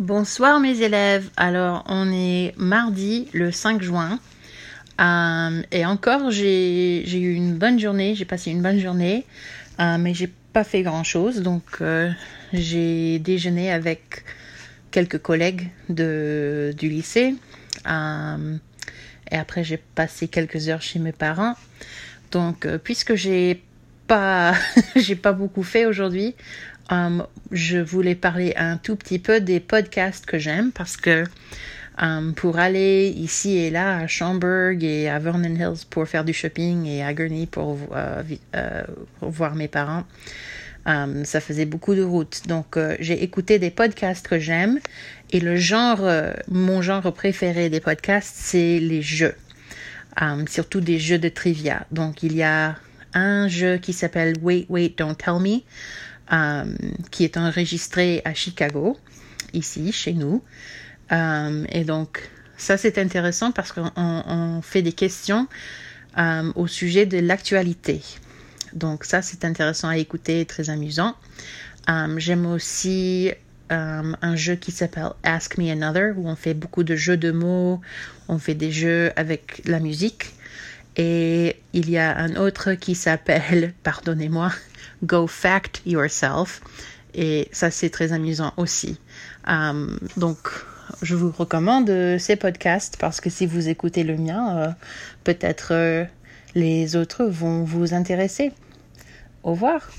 Bonsoir mes élèves. Alors on est mardi le 5 juin. Euh, et encore j'ai eu une bonne journée, j'ai passé une bonne journée, euh, mais j'ai pas fait grand chose. Donc euh, j'ai déjeuné avec quelques collègues du lycée. et après j'ai passé quelques heures chez mes parents. Donc puisque j'ai pas j'ai pas beaucoup fait aujourd'hui, Um, je voulais parler un tout petit peu des podcasts que j'aime parce que um, pour aller ici et là à Schaumburg et à Vernon Hills pour faire du shopping et à Gurney pour euh, euh, voir mes parents, um, ça faisait beaucoup de route. Donc euh, j'ai écouté des podcasts que j'aime et le genre, mon genre préféré des podcasts, c'est les jeux. surtout des jeux de trivia. Donc il y a un jeu qui s'appelle Wait, Wait, Don't Tell Me. Euh, qui est enregistré à Chicago, ici, chez nous. Euh, et donc, ça c'est intéressant parce qu'on fait des questions euh, au sujet de l'actualité. Donc ça c'est intéressant à écouter, très amusant. J'aime aussi un jeu qui s'appelle Ask Me Another, où on fait beaucoup de jeux de mots, on fait des jeux avec la musique. Et il y a un autre qui s'appelle, pardonnez-moi, Go Fact Yourself. Et ça, c'est très amusant aussi. Um, donc, je vous recommande ces podcasts parce que si vous écoutez le mien, euh, peut-être euh, les autres vont vous intéresser. Au revoir.